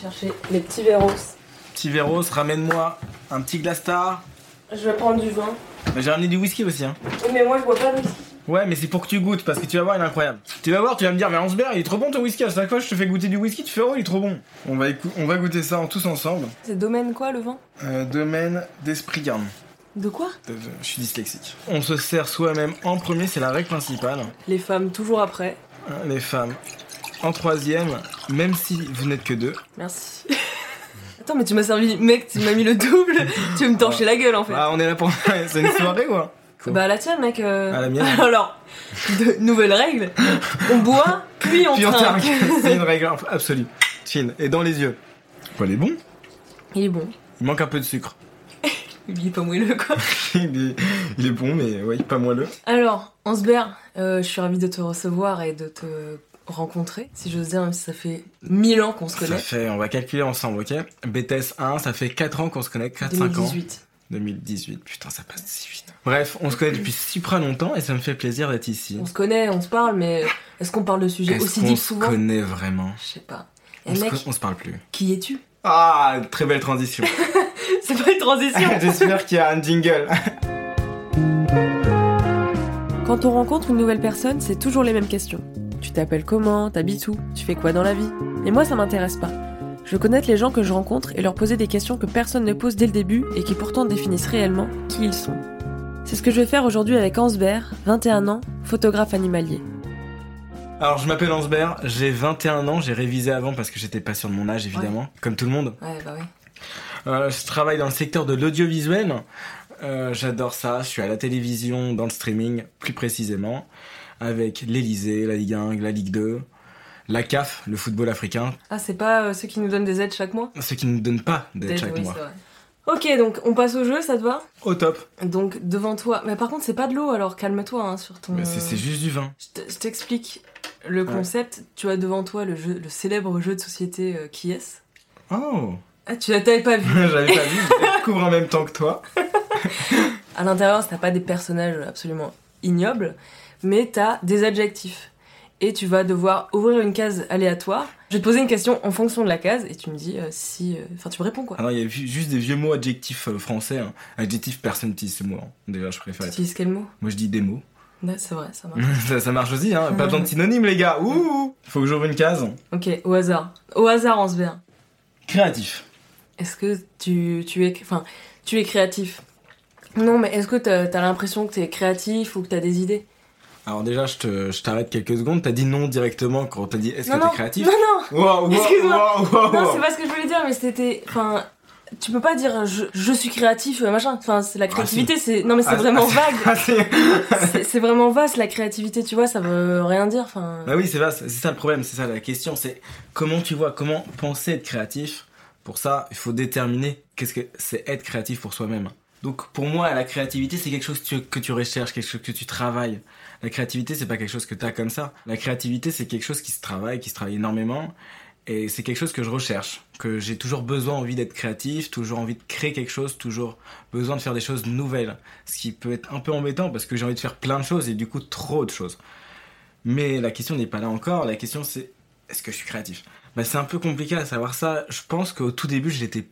chercher les petits verros. Petit Véros, ramène-moi un petit glace star. Je vais prendre du vin. Bah, J'ai ramené du whisky aussi. Hein. Mais moi je bois pas de whisky. Ouais, mais c'est pour que tu goûtes, parce que tu vas voir, il est incroyable. Tu vas voir, tu vas me dire, mais Hansberg, il est trop bon ton whisky. À chaque fois, je te fais goûter du whisky, tu fais, oh, il est trop bon. On va, on va goûter ça en tous ensemble. C'est domaine quoi le vin? Euh, domaine d'esprit garde. De quoi? Je suis dyslexique. On se sert soi-même en premier, c'est la règle principale. Les femmes toujours après. Les femmes en troisième, même si vous n'êtes que deux. Merci. Attends, mais tu m'as servi, mec, tu m'as mis le double. tu veux me torcher la gueule en fait. Ah, on est là pour. c'est une soirée ou quoi Bah la tienne, mec. euh. Ah, la mienne. Alors, de- nouvelle règle. On boit, puis on Puis on trinque. C'est une règle absolue. Chin. Et dans les yeux. Quoi, il est bon Il est bon. Il manque un peu de sucre. Il est pas moelleux quoi. il, est, il est bon, mais ouais, pas moelleux. Alors, Ansbert, euh, je suis ravie de te recevoir et de te rencontrer, si j'ose dire, même si ça fait 1000 ans qu'on se Ça connaît. fait, on va calculer ensemble, ok? BTS 1, ça fait 4 ans qu'on se connaît, 4-5 ans. 2018. 2018, putain, ça passe si vite. Bref, on se connaît depuis super longtemps et ça me fait plaisir d'être ici. On se connaît, on se parle, mais est-ce qu'on parle de sujets Est-ce aussi qu'on deep se souvent? connaît vraiment? Je sais pas. Et on se, mec, co- on se parle plus. qui es-tu? Ah, très belle transition. C'est pas une transition J'espère qu'il y a un jingle. Quand on rencontre une nouvelle personne, c'est toujours les mêmes questions. Tu t'appelles comment? T'habites où Tu fais quoi dans la vie? Et moi, ça m'intéresse pas. Je veux connaître les gens que je rencontre et leur poser des questions que personne ne pose dès le début et qui pourtant définissent réellement qui ils sont. C'est ce que je vais faire aujourd'hui avec Ansbert, 21 ans, photographe animalier. Alors, je m'appelle Ansbert, j'ai 21 ans, j'ai révisé avant parce que j'étais pas sûr de mon âge, évidemment, comme tout le monde. Ouais, bah oui. Euh, je travaille dans le secteur de l'audiovisuel. Euh, J'adore ça. Je suis à la télévision, dans le streaming, plus précisément, avec l'Elysée, la Ligue 1, la Ligue 2, la CAF, le football africain, Ah, c'est pas euh, ceux qui nous donnent des aides chaque mois? Ceux qui ne donnent pas d'aide Peut-être, chaque oui, mois. Ok, donc on passe au jeu, ça te va? Au top. Donc devant toi. Mais par contre, c'est pas de l'eau, alors calme-toi hein, sur ton. C'est juste du vin. Je te- je t'explique le Ouais. concept. Tu as devant toi le, jeu, le célèbre jeu de société euh, qui est Oh Ah, tu l'avais pas vu. J'avais pas vu, je découvre en même temps que toi. À l'intérieur, t'as pas des personnages absolument ignobles, mais t'as des adjectifs. Et tu vas devoir ouvrir une case aléatoire. Je vais te poser une question en fonction de la case et tu me dis euh, si. euh, Enfin, tu me réponds quoi. Ah non, il y a juste des vieux mots adjectifs euh, français. Hein. Adjectifs, personne n'utilise ce mot. hein. Déjà, je Tu préfère. utilises quel mot? Moi, je dis des mots. Ouais, C'est vrai, ça marche. ça, ça marche aussi, hein. Pas besoin de synonymes, les gars. Ouh Faut que j'ouvre une case. ok, au hasard. Au hasard, on se vient. Créatif. Est-ce que tu, tu es. Enfin, tu es créatif? Non, mais est-ce que t'as as, l'impression que t'es créatif ou que t'as des idées? Alors déjà, je te- je t'arrête quelques secondes. T'as dit non directement quand on t'a dit est-ce que t'es créatif Non, non Wow, wow, Excuse-moi. wow, Non, c'est pas ce que je voulais dire, mais c'était. Enfin, tu peux pas dire je, je suis créatif, euh, machin. Enfin, c'est la créativité, c'est. Non, mais c'est Ah, vraiment ah, vague. ah, c'est- vraiment vaste la créativité, tu vois, ça veut rien dire. Enfin. bah oui, c'est vaste. C'est ça le problème, c'est ça la question. C'est comment tu vois, comment penser être créatif. Pour ça, il faut déterminer qu'est-ce que c'est être créatif pour soi-même. Donc pour moi, la créativité, c'est quelque chose que tu, que tu recherches, quelque chose que tu travailles. La créativité, c'est pas quelque chose que tu as comme ça. La créativité, c'est quelque chose qui se travaille, qui se travaille énormément. Et c'est quelque chose que je recherche, que j'ai toujours besoin, envie d'être créatif, toujours envie de créer quelque chose, toujours besoin de faire des choses nouvelles. Ce qui peut être un peu embêtant parce que j'ai envie de faire plein de choses et du coup trop de choses. Mais la question n'est pas là encore, la question c'est est-ce que je suis créatif? Bah, C'est un peu compliqué à savoir ça. Je pense qu'au tout début, je l'étais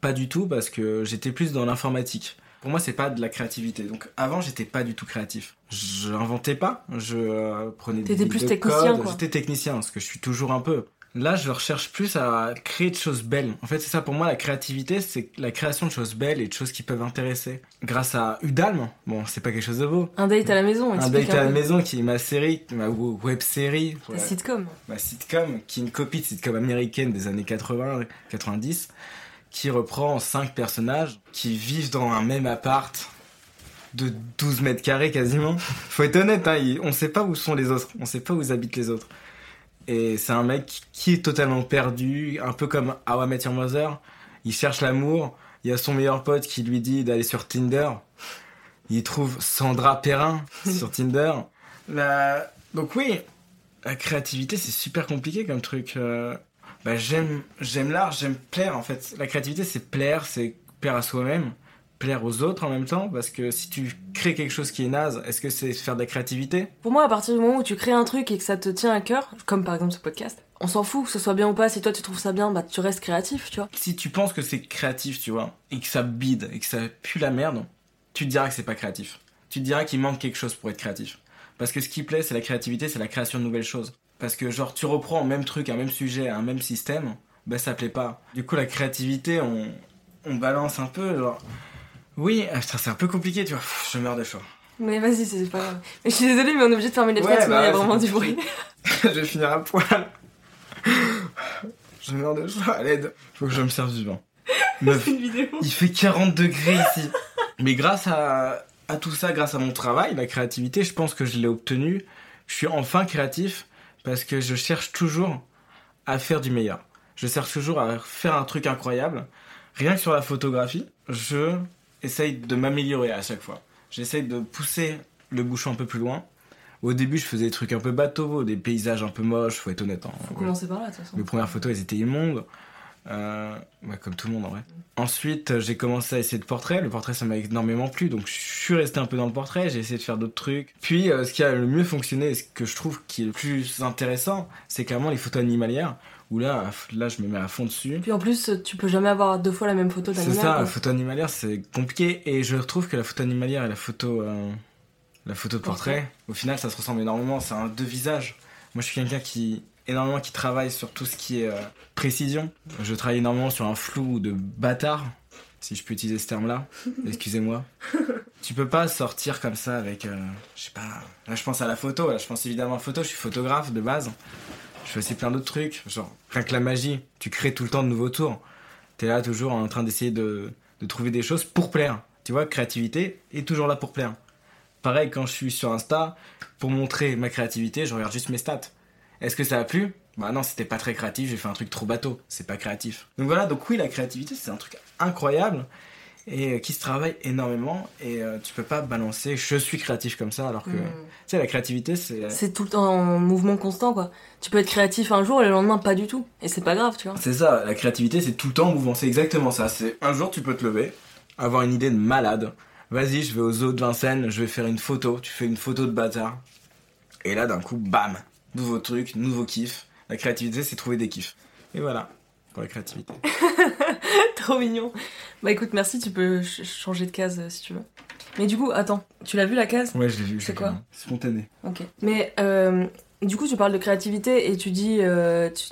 pas du tout parce que j'étais plus dans l'informatique. Pour moi, c'est pas de la créativité. Donc avant, j'étais pas du tout créatif. Je inventais pas, je euh, prenais des T'étais plus de technicien. J'étais technicien, ce que je suis toujours un peu. Là, je recherche plus à créer de choses belles. En fait, c'est ça pour moi, la créativité, c'est la création de choses belles et de choses qui peuvent intéresser. Grâce à Udalm, bon, c'est pas quelque chose de beau. Un date à la maison, Un date à la maison qui est ma série, ma web série, Ta sitcom. ma sitcom, qui est une copie de sitcom américaine des années 80-90, qui reprend cinq personnages qui vivent dans un même appart de 12 mètres carrés quasiment. Faut être honnête, hein, on sait pas où sont les autres, on sait pas où habitent les autres. Et c'est un mec qui est totalement perdu, un peu comme How I Met Your Mother. Il cherche l'amour, il y a son meilleur pote qui lui dit d'aller sur Tinder. Il trouve Sandra Perrin sur Tinder. La- Donc oui, la créativité c'est super compliqué comme truc. Euh, Bah, j'aime j'aime l'art, j'aime plaire en fait. La créativité c'est plaire, c'est plaire à soi-même, plaire aux autres en même temps parce que si tu crées quelque chose qui est naze, est-ce que c'est faire de la créativité? Pour moi, à partir du moment où tu crées un truc et que ça te tient à cœur, comme par exemple ce podcast, on s'en fout que ce soit bien ou pas. Si toi tu trouves ça bien, bah tu restes créatif, tu vois. Si tu penses que c'est créatif, tu vois, et que ça bide, et que ça pue la merde, tu te diras que c'est pas créatif. Tu te diras qu'il manque quelque chose pour être créatif. Parce que ce qui plaît, c'est la créativité, c'est la création de nouvelles choses. Parce que genre, tu reprends un même truc, un même sujet, un même système, bah ça plaît pas. Du coup, la créativité, on, on balance un peu, genre... Oui, ah, c'est un peu compliqué, tu vois. Je meurs de chaud. Mais vas-y, c'est pas grave. Mais je suis désolée, mais on est obligé de fermer les Ouais, fenêtres, sinon bah il y a ouais, vraiment du bruit. je vais finir à poil. Je meurs de chaud à l'aide. Faut que je me serve du vin. Meuf, une vidéo. il fait 40 degrés ici. Mais grâce à, à tout ça, grâce à mon travail, la créativité, je pense que je l'ai obtenu. Je suis enfin créatif parce que je cherche toujours à faire du meilleur. Je cherche toujours à faire un truc incroyable. Rien que sur la photographie, je essaye de m'améliorer à chaque fois. J'essaye de pousser le bouchon un peu plus loin. Au début, je faisais des trucs un peu bateaux, des paysages un peu moches, faut être honnête. hein. Faut commencer par là, de toute façon. Mes premières photos, elles étaient immondes. Euh, ouais, comme tout le monde en vrai. Ensuite, euh, j'ai commencé à essayer de portrait. Le portrait, ça m'a énormément plu, donc je suis resté un peu dans le portrait. J'ai essayé de faire d'autres trucs. Puis, euh, ce qui a le mieux fonctionné, et ce que je trouve qui est le plus intéressant, c'est clairement les photos animalières. Où là, là, je me mets à fond dessus. Puis en plus, tu peux jamais avoir deux fois la même photo C'est d'animal. ça, quoi. la photo animalière, c'est compliqué. Et je trouve que la photo animalière et la photo, euh, la photo de portrait, au final, ça se ressemble énormément. C'est un deux visages. Moi, je suis quelqu'un qui énormément qui travaille sur tout ce qui est euh, précision. Je travaille énormément sur un flou de bâtard, si je peux utiliser ce terme-là. Excusez-moi. tu peux pas sortir comme ça avec, euh, je sais pas. Là, je pense à la photo. Là, je pense évidemment à la photo. Je suis photographe de base. Je fais aussi plein d'autres trucs. Genre, rien que la magie. Tu crées tout le temps de nouveaux tours. T'es là toujours en train d'essayer de, de trouver des choses pour plaire. Tu vois, créativité est toujours là pour plaire. Pareil, quand je suis sur Insta, pour montrer ma créativité, je regarde juste mes stats. Est-ce que ça a plu? Bah non, c'était pas très créatif, j'ai fait un truc trop bateau, c'est pas créatif. Donc voilà, donc oui, la créativité, c'est un truc incroyable et euh, qui se travaille énormément et euh, tu peux pas balancer je suis créatif comme ça alors que Mm. tu sais la créativité c'est C'est tout le temps en mouvement constant, quoi. Tu peux être créatif un jour et le lendemain pas du tout. Et c'est pas grave, tu vois. C'est ça, la créativité c'est tout le temps en mouvement, c'est exactement ça. C'est un jour tu peux te lever, avoir une idée de malade. Vas-y, je vais au zoo de Vincennes, je vais faire une photo. Tu fais une photo de bâtard. Et là d'un coup, bam, nouveau truc, nouveau kiff. La créativité c'est trouver des kiffs. Et voilà pour la créativité. Trop mignon. Bah écoute, merci, tu peux ch- changer de case euh, si tu veux. Mais du coup, attends, tu l'as vu la case? Ouais, je l'ai vu. C'est quoi vu. Spontané. Ok. Mais euh, du coup, tu parles de créativité et tu dis. euh, tu-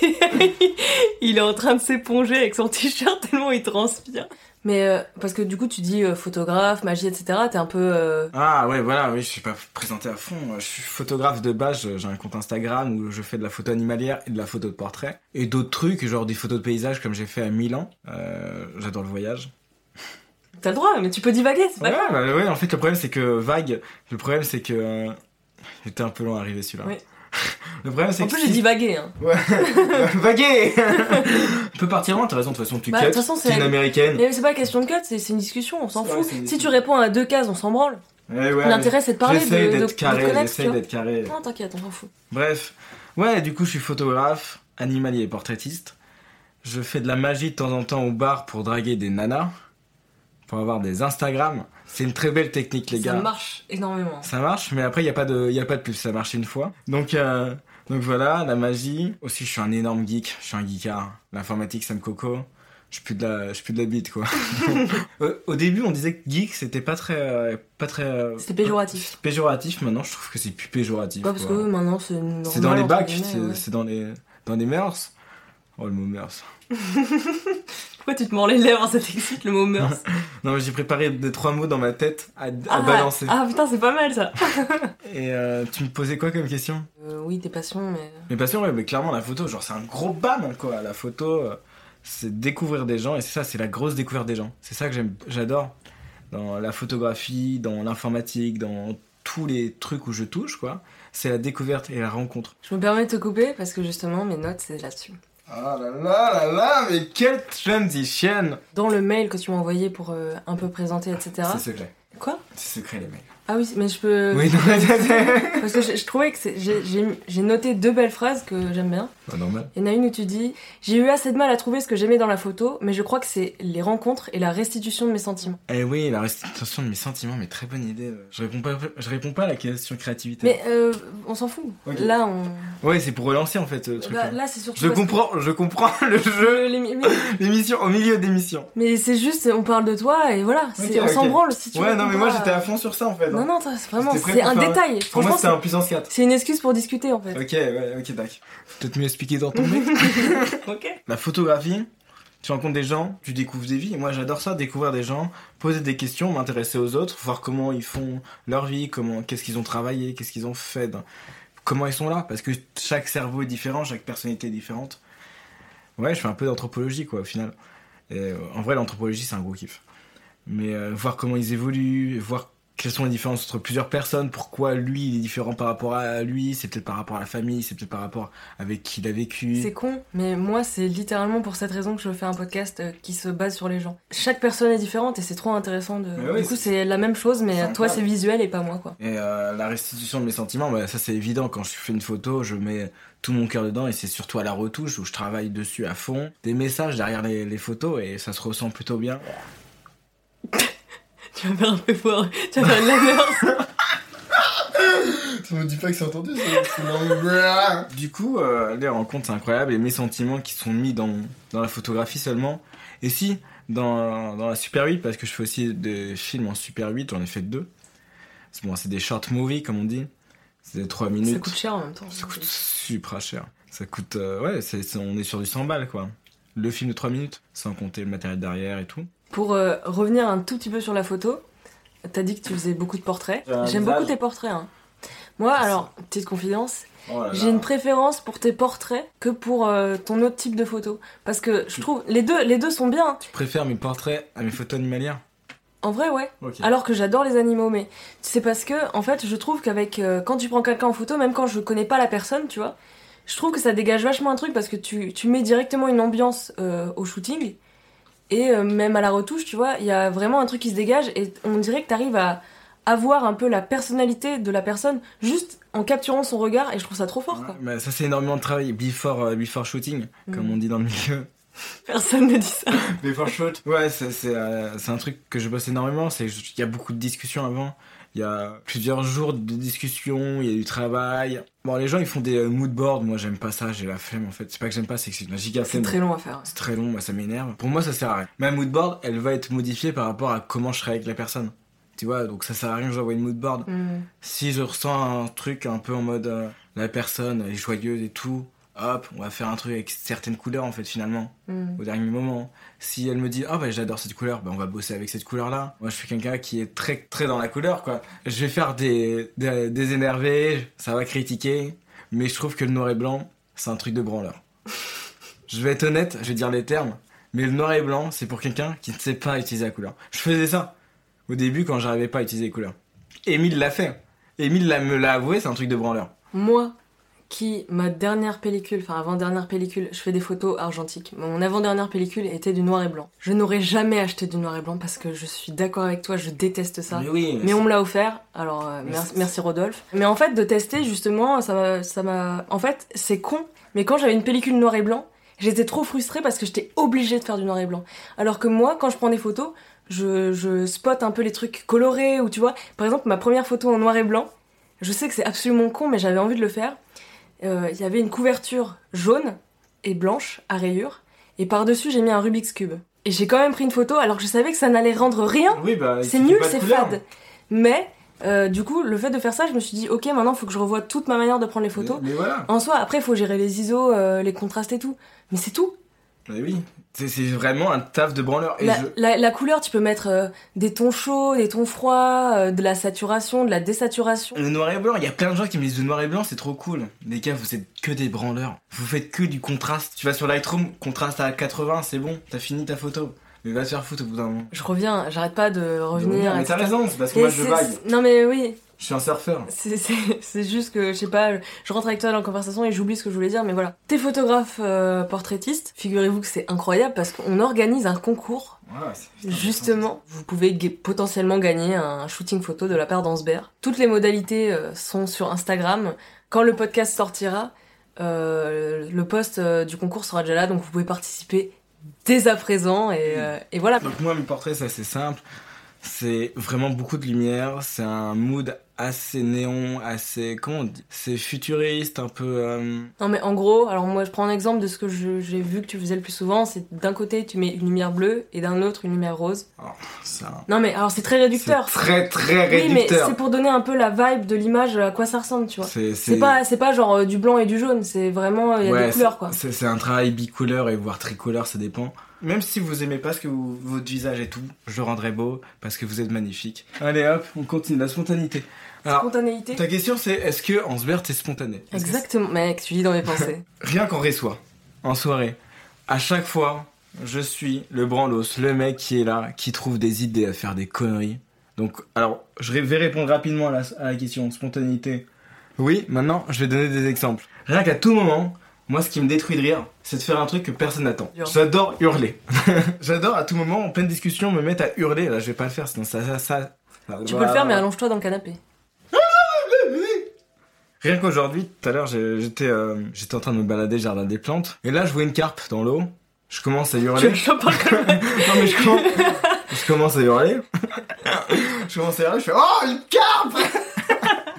il est en train de s'éponger avec son t-shirt tellement il transpire. Mais euh, parce que du coup, tu dis euh, photographe, magie, etc. T'es un peu. euh, Ah ouais, voilà, oui, je suis pas présenté à fond. Je suis photographe de base, j'ai un compte Instagram où je fais de la photo animalière et de la photo de portrait. Et d'autres trucs, genre des photos de paysages comme j'ai fait à Milan. Euh, J'adore le voyage. T'as le droit, mais tu peux divaguer, c'est pas Ouais, grave. bah ouais, en fait, le problème c'est que vague, le problème c'est que. J'étais un peu long à arriver celui-là. Oui. Le problème c'est En que. plus, si- j'ai divagué. Hein. Ouais, vaguer On peut partir loin, t'as raison, de toute façon, tu Bah, de cut, toute façon, t'es c'est- une américaine. Mais c'est pas question de cut, c'est c'est une discussion, on s'en Ouais, fout. c'est une Si tu discussion. réponds à deux cases, on s'en branle. Ouais, ouais, L'intérêt, c'est de parler, de, J'essaye de, de d'être carré, connaître, tu j'essaye vois. d'être carré. Non, t'inquiète, on s'en fout. Bref, ouais, du coup, je suis photographe, animalier et portraitiste. Je fais de la magie de temps en temps au bar pour draguer des nanas, pour avoir des Instagram. C'est une très belle technique, les Ça gars. marche énormément. Ça marche, mais après, il n'y a, pas de- y a pas de pub, ça marche une fois. Donc, euh, donc voilà, la magie. Aussi, je suis un énorme geek, je suis un geekard. L'informatique, ça me coco. Je suis plus de la, je plus de la bite, quoi. au, au début, on disait que geek, c'était pas très, euh, pas très. euh, C'était péjoratif. Péjoratif, maintenant, je trouve que c'est plus péjoratif. Ouais, parce quoi. que maintenant, c'est dans les bacs, guillemets, c'est ouais. c'est dans les, dans les mœurs. Oh, le mot mœurs. Pourquoi tu te mords les lèvres, ça t'excite le mot mœurs Non, mais j'ai préparé des trois mots dans ma tête à, à ah, balancer. ah putain, c'est pas mal ça. Et euh, tu me posais quoi comme question Euh, oui, tes passions, mais. Mais passion, ouais, mais clairement, la photo, genre, c'est un gros bam, quoi. La photo, euh, c'est découvrir des gens, et c'est ça, c'est la grosse découverte des gens. C'est ça que j'aime, j'adore. Dans la photographie, dans l'informatique, dans tous les trucs où je touche, quoi. C'est la découverte et la rencontre. Je me permets de te couper parce que justement, mes notes, c'est là-dessus. Ah là là là là, mais quelle transition Dans le mail que tu m'as envoyé pour euh, un peu présenter, etc. C'est secret. Quoi? C'est secret, les mecs. Ah oui, mais je peux. Oui, non, Parce que je, je trouvais que c'est- j'ai- noté deux belles phrases que j'aime bien. Pas normal. Il y en a une où tu dis J'ai eu assez de mal à trouver ce que j'aimais dans la photo, mais je crois que c'est les rencontres et la restitution de mes sentiments. Eh oui, la restitution de mes sentiments, mais très bonne idée. Je réponds pas, je réponds pas à la question créativité. Mais euh, on s'en fout. Là, on. Ouais, c'est pour relancer en fait le truc. Là, c'est surtout. Je que- comprends, je comprends le jeu, Euh, l'émission, au milieu d'émission. Mais c'est juste, on parle de toi et voilà. c'est- Ok, on s'en ok. branle si tu Ouais, non, mais moi j'étais à fond sur ça en fait. Non, non, c'est vraiment, c'est un faire- détail. Pour moi c'était un puissance 4. c'est une excuse pour discuter en fait. Ok, ouais, ok, d'accord. Peut-être mieux expliquer dans ton mec. ok. La photographie, tu rencontres des gens, tu découvres des vies. Moi, j'adore ça, découvrir des gens, poser des questions, m'intéresser aux autres, voir comment ils font leur vie, comment, qu'est-ce qu'ils ont travaillé, qu'est-ce qu'ils ont fait, comment ils sont là. Parce que chaque cerveau est différent, chaque personnalité est différente. Ouais, je fais un peu d'anthropologie, quoi, au final. Et, euh, en vrai, l'anthropologie, c'est un gros kiff. Mais euh, voir comment ils évoluent, voir quelles sont les différences entre plusieurs personnes, pourquoi lui il est différent par rapport à lui, c'est peut-être par rapport à la famille, c'est peut-être par rapport avec qui il a vécu. C'est con, mais moi, c'est littéralement pour cette raison que je fais un podcast euh, qui se base sur les gens. Chaque personne est différente et c'est trop intéressant de. Du coup, c'est- la même chose, mais toi, c'est visuel et pas moi, quoi. Et euh, la restitution de mes sentiments, bah, ça c'est évident. Quand je fais une photo, je mets tout mon cœur dedans et c'est surtout à la retouche où je travaille dessus à fond. Des messages derrière les, les photos et ça se ressent plutôt bien. Tu vas faire un peu fort. Tu vas faire une laver. Tu me dis pas que c'est entendu, ça Du coup, euh, les rencontres c'est incroyable et mes sentiments qui sont mis dans, dans la photographie seulement. Et si, dans, dans la Super 8, parce que je fais aussi des films en Super 8, j'en ai fait deux. C'est bon, c'est des short movies comme on dit. C'est des 3 minutes. Ça coûte cher en même temps. Ça coûte super cher. Ça coûte. euh, ouais, on est sur du 100 balles quoi. Le film de 3 minutes, sans compter le matériel derrière et tout. Pour euh, revenir un tout petit peu sur la photo, t'as dit que tu faisais beaucoup de portraits. J'aime beaucoup tes portraits. hein. Moi, Merci. alors, petite confidence, Oh j'ai une préférence pour tes portraits que pour euh, ton autre type de photo. Parce que je trouve, les deux, les deux sont bien. hein. Tu préfères mes portraits à mes photos animalières? En vrai, ouais. Alors que j'adore les animaux, mais c'est parce que, en fait, je trouve qu'avec euh, quand tu prends quelqu'un en photo, même quand je connais pas la personne, tu vois, je trouve que ça dégage vachement un truc parce que tu, tu mets directement une ambiance euh, au shooting et euh, même à la retouche, tu vois, il y a vraiment un truc qui se dégage et on dirait que t'arrives à avoir un peu la personnalité de la personne juste en capturant son regard et je trouve ça trop fort, quoi. Ouais, ça c'est énormément de travail. Before, euh, before shooting, comme Mm. on dit dans le milieu. Personne ne dit ça. Before shoot. Ouais, c'est, c'est, euh, c'est un truc que je bosse énormément. C'est qu'il y a beaucoup de discussions avant. Il y a plusieurs jours de discussions, il y a du travail. Bon, les gens ils font des euh, mood boards. Moi j'aime pas ça, j'ai la flemme en fait. C'est pas que j'aime pas, c'est que c'est une giga C'est flemme. très long à faire. C'est très long, moi ça m'énerve. Pour moi ça sert à rien. Ma mood board, elle va être modifiée par rapport à comment je serai avec la personne. Tu vois, donc ça sert à rien que j'envoie une mood board. Hmm. Si je ressens un truc un peu en mode euh, la personne elle est joyeuse et tout, hop, on va faire un truc avec certaines couleurs en fait finalement, Hmm. au dernier moment. Si elle me dit ah bah j'adore cette couleur, bah on va bosser avec cette couleur là. Moi je suis quelqu'un qui est très très dans la couleur quoi. Je vais faire des, des, des énervés, ça va critiquer, mais je trouve que le noir et blanc c'est un truc de branleur. je vais être honnête, je vais dire les termes, mais le noir et blanc c'est pour quelqu'un qui ne sait pas utiliser la couleur. Je faisais ça au début quand j'arrivais pas à utiliser les couleurs. Émile l'a fait. Émile me l'a avoué, c'est un truc de branleur. Moi, qui, ma dernière pellicule, enfin avant-dernière pellicule, je fais des photos argentiques. Mon avant-dernière pellicule était du noir et blanc. Je n'aurais jamais acheté du noir et blanc parce que je suis d'accord avec toi, je déteste ça. Mais oui, Mais on me l'a offert, alors euh, merci, Rodolphe. Mais en fait, de tester justement, ça m'a, ça m'a. En fait, c'est con, mais quand j'avais une pellicule noir et blanc, j'étais trop frustrée parce que j'étais obligée de faire du noir et blanc. Alors que moi, quand je prends des photos, je, je spot un peu les trucs colorés ou tu vois. Par exemple, ma première photo en noir et blanc, je sais que c'est absolument con, mais j'avais envie de le faire. Euh, Il y avait une couverture jaune et blanche à rayures, et par-dessus j'ai mis un Rubik's Cube. Et j'ai quand même pris une photo alors que je savais que ça n'allait rendre rien. Oui, bah, il C'est nul, c'est fade. Mais euh, du coup, le fait de faire ça, je me suis dit, ok, maintenant faut que je revoie toute ma manière de prendre les photos. Mais, mais voilà. En soi, après, il faut gérer les ISO, euh, les contrastes et tout. Mais c'est tout. Mais oui. C'est vraiment un taf de branleur. Et La, je... la- la couleur, tu peux mettre euh, des tons chauds, des tons froids, euh, de la saturation, de la désaturation. Le noir et blanc, il y a plein de gens qui me disent le noir et blanc c'est trop cool. Les gars, vous êtes que des branleurs. Vous faites que du contraste. Tu vas sur Lightroom, contraste à 80, c'est bon, t'as fini ta photo. Mais va te faire foutre au bout d'un moment. Je revenir, j'arrête pas de revenir. mais t'as raison, c'est parce que Et moi je vague. Non mais oui, Je suis un surfeur. C'est- juste que, je sais pas, je rentre avec toi dans la conversation et j'oublie ce que je voulais dire, mais voilà. T'es photographe euh, portraitiste, figurez-vous que c'est incroyable parce qu'on organise un concours Voilà, Justement, vous pouvez potentiellement gagner un shooting photo de la part d'Ansbert. Toutes les modalités euh, sont sur Instagram. Quand le podcast sortira, euh, le post euh, du concours sera déjà là, donc vous pouvez participer dès à présent. Et, et voilà. Donc moi, mes portraits, c'est assez simple. C'est vraiment beaucoup de lumière. C'est un mood assez néon, assez... Comment on dit? C'est futuriste, un peu... euh, Non mais en gros, alors moi je prends un exemple de ce que j'ai vu que tu faisais le plus souvent, c'est d'un côté tu mets une lumière bleue et d'un autre une lumière rose. c'est un- Non mais alors c'est très réducteur. Très très Oui mais réducteur. c'est pour donner un peu la vibe de l'image, à quoi ça ressemble, tu vois. C'est C'est pas, c'est pas genre euh, du blanc et du jaune, c'est vraiment, il y a Ouais, des couleurs quoi. C'est c'est un travail bicouleur et voire tricolore, ça dépend. Même si vous aimez pas ce que vous- votre visage et tout, je le rendrai beau parce que vous êtes magnifique. Allez hop, on continue la spontanéité. Alors, Spontanéité. ta question c'est est-ce que Ansbert est spontané? Exactement, mec, tu lis dans mes pensées. Rien qu'en reçoit, en soirée, à chaque fois, je suis le branlos, le mec qui est là, qui trouve des idées à faire des conneries. Donc, alors, je vais répondre rapidement à la, à la question spontanéité. Oui, maintenant, je vais donner des exemples. Rien qu'à tout moment, moi, ce qui me détruit de rire, c'est de faire un truc que personne n'attend. J'adore hurler. J'adore à tout moment, en pleine discussion, me mettre à hurler. Là, je vais pas le faire, sinon ça, ça, ça. tu peux le faire, mais allonge-toi dans le canapé. Rien qu'aujourd'hui, tout à l'heure, j'étais euh, j'étais en train de me balader jardin des plantes, et là, je vois une carpe dans l'eau. Je commence à hurler. Comme non mais je commence, je commence à hurler. je commence à hurler, je fais Oh une carpe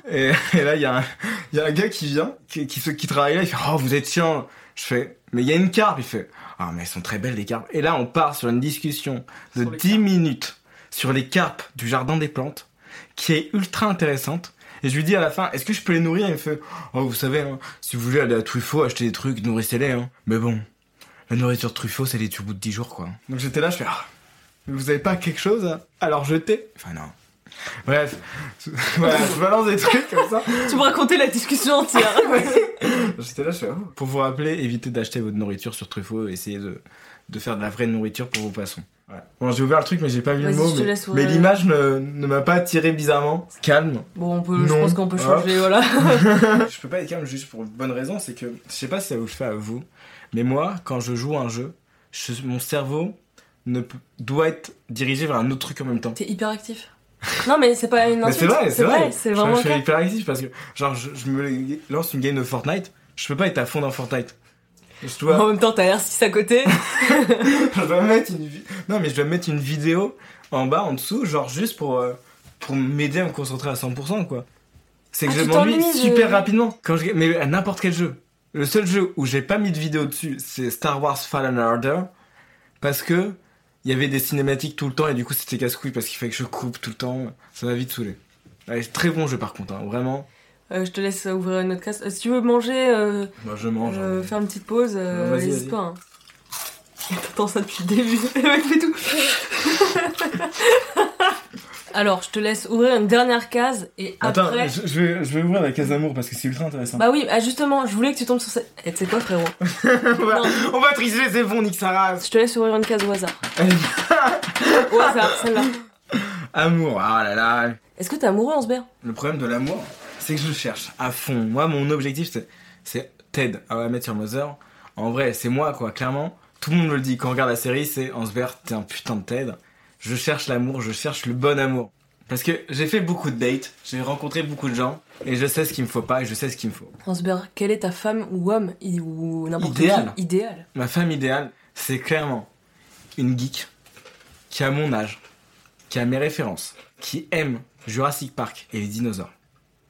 et, et là il y, a un- il y a un gars qui vient, qui, qui, qui travaille là, il fait Oh vous êtes chiant. Je fais Mais il y a une carpe. Il fait Ah mais elles sont très belles les carpes. Et là on part sur une discussion de Sur les 10 carpes. minutes sur les carpes du jardin des plantes, qui est ultra intéressante. Et je lui dis à la fin, est-ce que je peux les nourrir? Il me fait, oh vous savez, hein, si vous voulez aller à Truffaut acheter des trucs, nourrissez-les. Hein. Mais bon, la nourriture Truffaut, c'est les au bout de 10 jours, quoi. Donc j'étais là, je fais, ah, vous avez pas quelque chose à leur jeter? Enfin non. Bref, voilà, je balance des trucs comme ça. Tu me raconter la discussion entière. J'étais là, je fais, oh. Pour vous rappeler, évitez d'acheter votre nourriture sur Truffaut essayez de, de faire de la vraie nourriture pour vos poissons. Ouais. Bon, j'ai ouvert le truc, mais j'ai pas vu le mot. je mais l'image ne, ne m'a pas attiré bizarrement. Calme. Bon, on peut, je pense qu'on peut changer, voilà. je peux pas être calme juste pour une bonne raison, c'est que je sais pas si ça vous le fait à vous, mais moi, quand je joue à un jeu, je- mon cerveau ne doit être dirigé vers un autre truc en même temps. T'es hyper actif. Non, mais c'est pas une Mais insulte. c'est vrai, c'est vrai. C'est Je- vraiment je, le suis cas. hyper actif parce que, genre, je, je me lance une game de Fortnite, je peux pas être à fond dans Fortnite. Je dois, En même temps, t'as R6 à côté. je dois mettre une, non mais je dois mettre une vidéo en bas, en dessous, genre juste pour, euh, pour m'aider à me concentrer à 100%, quoi. C'est que Ah, je m'ennuie super rapidement. Quand je, mais à n'importe quel jeu. Le seul jeu où j'ai pas mis de vidéo dessus, c'est Star Wars Fallen Order. Parce que, il y avait des cinématiques tout le temps et du coup c'était casse-couille parce qu'il fallait que je coupe tout le temps. Ça m'a vite saoulé. Ouais, très bon jeu par contre, hein, vraiment. Euh, je te laisse ouvrir une autre case. Euh, si tu veux manger, euh, Moi je mange. euh, faire une petite pause, euh, n'hésite pas. Hein. T'entends ça depuis le début. Le mec fait tout. Alors, je te laisse ouvrir une dernière case et Attends, après. je, je vais, je vais ouvrir la case d'amour parce que c'est ultra intéressant. Bah oui, ah, justement, je voulais que tu tombes sur cette. Eh, tu sais quoi, frérot on, va, non. on va tricher, c'est bon, nique sa race. Je te laisse ouvrir une case au hasard. Au hasard, celle-là. Amour, ah là là. Est-ce que t'es amoureux, Ansbert Le problème de l'amour, c'est que je le cherche à fond. Moi, mon objectif, c'est, Ted, à mettre sur Mother. En vrai, c'est moi, quoi, clairement. Tout le monde me le dit. Quand on regarde la série, c'est Ansbert, t'es un putain de Ted. Je cherche l'amour, je cherche le bon amour. Parce que j'ai fait beaucoup de dates, j'ai rencontré beaucoup de gens, et je sais ce qu'il me faut pas, et je sais ce qu'il me faut. Ansbert, quelle est ta femme ou homme ou n'importe Idéal. qui idéal Ma femme idéale, c'est clairement une geek qui a mon âge, qui a mes références, qui aime Jurassic Park et les dinosaures.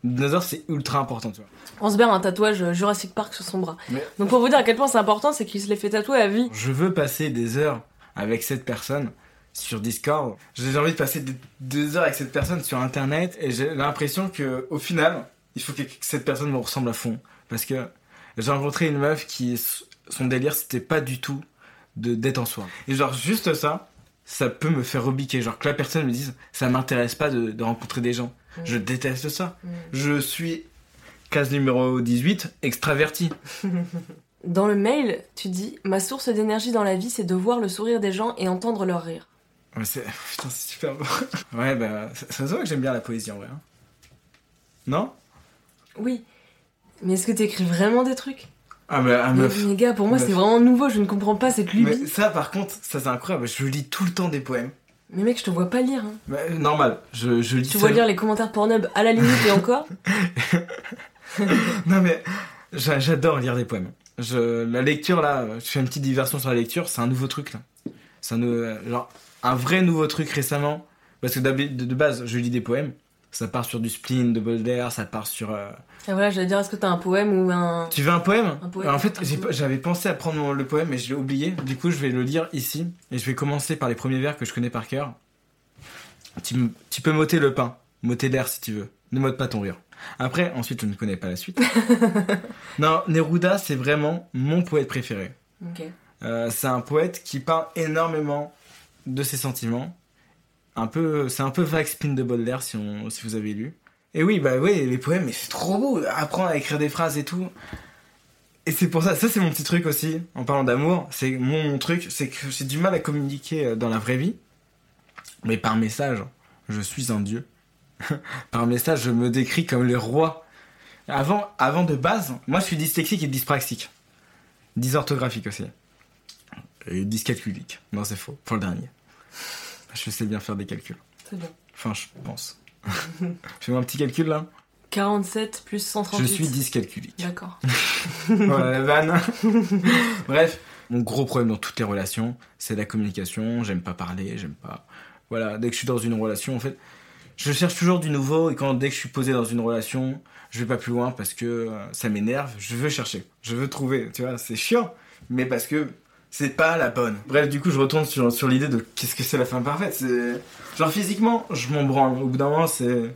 Les dinosaures, c'est ultra important, tu vois. Ansbert a un tatouage Jurassic Park sur son bras. Mais- Donc pour vous dire à quel point c'est important, c'est qu'il se l'est fait tatouer à vie. Je veux passer des heures avec cette personne sur Discord. J'ai envie de passer des, des heures avec cette personne sur Internet et j'ai l'impression que au final, il faut que cette personne me ressemble à fond parce que j'ai rencontré une meuf qui son délire c'était pas du tout de d'être en soi. Et genre juste ça, ça peut me faire rebiquer. Genre que la personne me dise ça m'intéresse pas de, de rencontrer des gens. Mm. Je déteste ça. Je suis case numéro 18 extraverti. Dans le mail, tu dis Ma source d'énergie dans la vie, c'est de voir le sourire des gens et entendre leur rire. C'est... Putain, c'est super beau. Ouais, bah, ça, ça se voit que j'aime bien la poésie en vrai. hein. Non? Oui. Mais est-ce que t'écris vraiment des trucs? Ah, mais, ah, mais, meuf. mais gars, pour moi, Meuf. c'est vraiment nouveau, je ne comprends pas cette lubie. Mais ça, par contre, ça c'est incroyable. Je lis tout le temps des poèmes. Mais mec, je te vois pas lire. hein. Bah, euh, normal, je, je lis Tu ça- vois lire les commentaires Pornhub à la limite et encore Non mais j'a- j'adore lire des poèmes. Je, la lecture là, je fais une petite diversion sur la lecture, c'est un nouveau truc là. C'est un, genre, un vrai nouveau truc récemment. Parce que de base, je lis des poèmes. Ça part sur du spleen de Baudelaire, ça part sur. euh, Et voilà, j'allais dire, est-ce que t'as un poème ou un. Tu veux un poème Un poème. En fait, j'avais pensé à prendre le poème, mais je l'ai oublié. Du coup, je vais le lire ici. Et je vais commencer par les premiers vers que je connais par cœur. Tu, peux m'ôter le pain, m'ôter l'air si tu veux. Ne m'ôte pas ton rire. Après, ensuite, je ne connais pas la suite. non, Neruda, c'est vraiment mon poète préféré. Euh, c'est un poète qui parle énormément de ses sentiments. Un peu, c'est un peu vague spin de Baudelaire si, on, si vous avez lu. Et oui, bah oui, les poèmes, mais c'est trop beau. Apprendre à écrire des phrases et tout. Et c'est pour ça, ça c'est mon petit truc aussi, en parlant d'amour. C'est mon, mon truc, c'est que j'ai du mal à communiquer euh, dans la vraie vie. Mais par message, je suis un dieu. par message, je me décris comme le roi. Avant, avant de base, moi je suis dyslexique et dyspraxique. Dysorthographique aussi. Et dyscalculique. Non, c'est faux. Pour le dernier. Je sais bien faire des calculs. C'est bien. Enfin, je pense. Fais-moi un petit calcul là. 47 plus 138. Je suis dyscalculique. D'accord. voilà la vanne. Bref, mon gros problème dans toutes les relations, c'est la communication. J'aime pas parler, j'aime pas. Voilà, dès que je suis dans une relation, en fait, je cherche toujours du nouveau et quand dès que je suis posé dans une relation, je vais pas plus loin parce que euh, ça m'énerve. Je veux chercher, je veux trouver. Tu vois, c'est chiant, mais parce que c'est pas la bonne. Bref, du coup, je retourne sur, sur l'idée de qu'est-ce que c'est la femme parfaite. C'est genre physiquement, je m'en branle. Au bout d'un moment, c'est.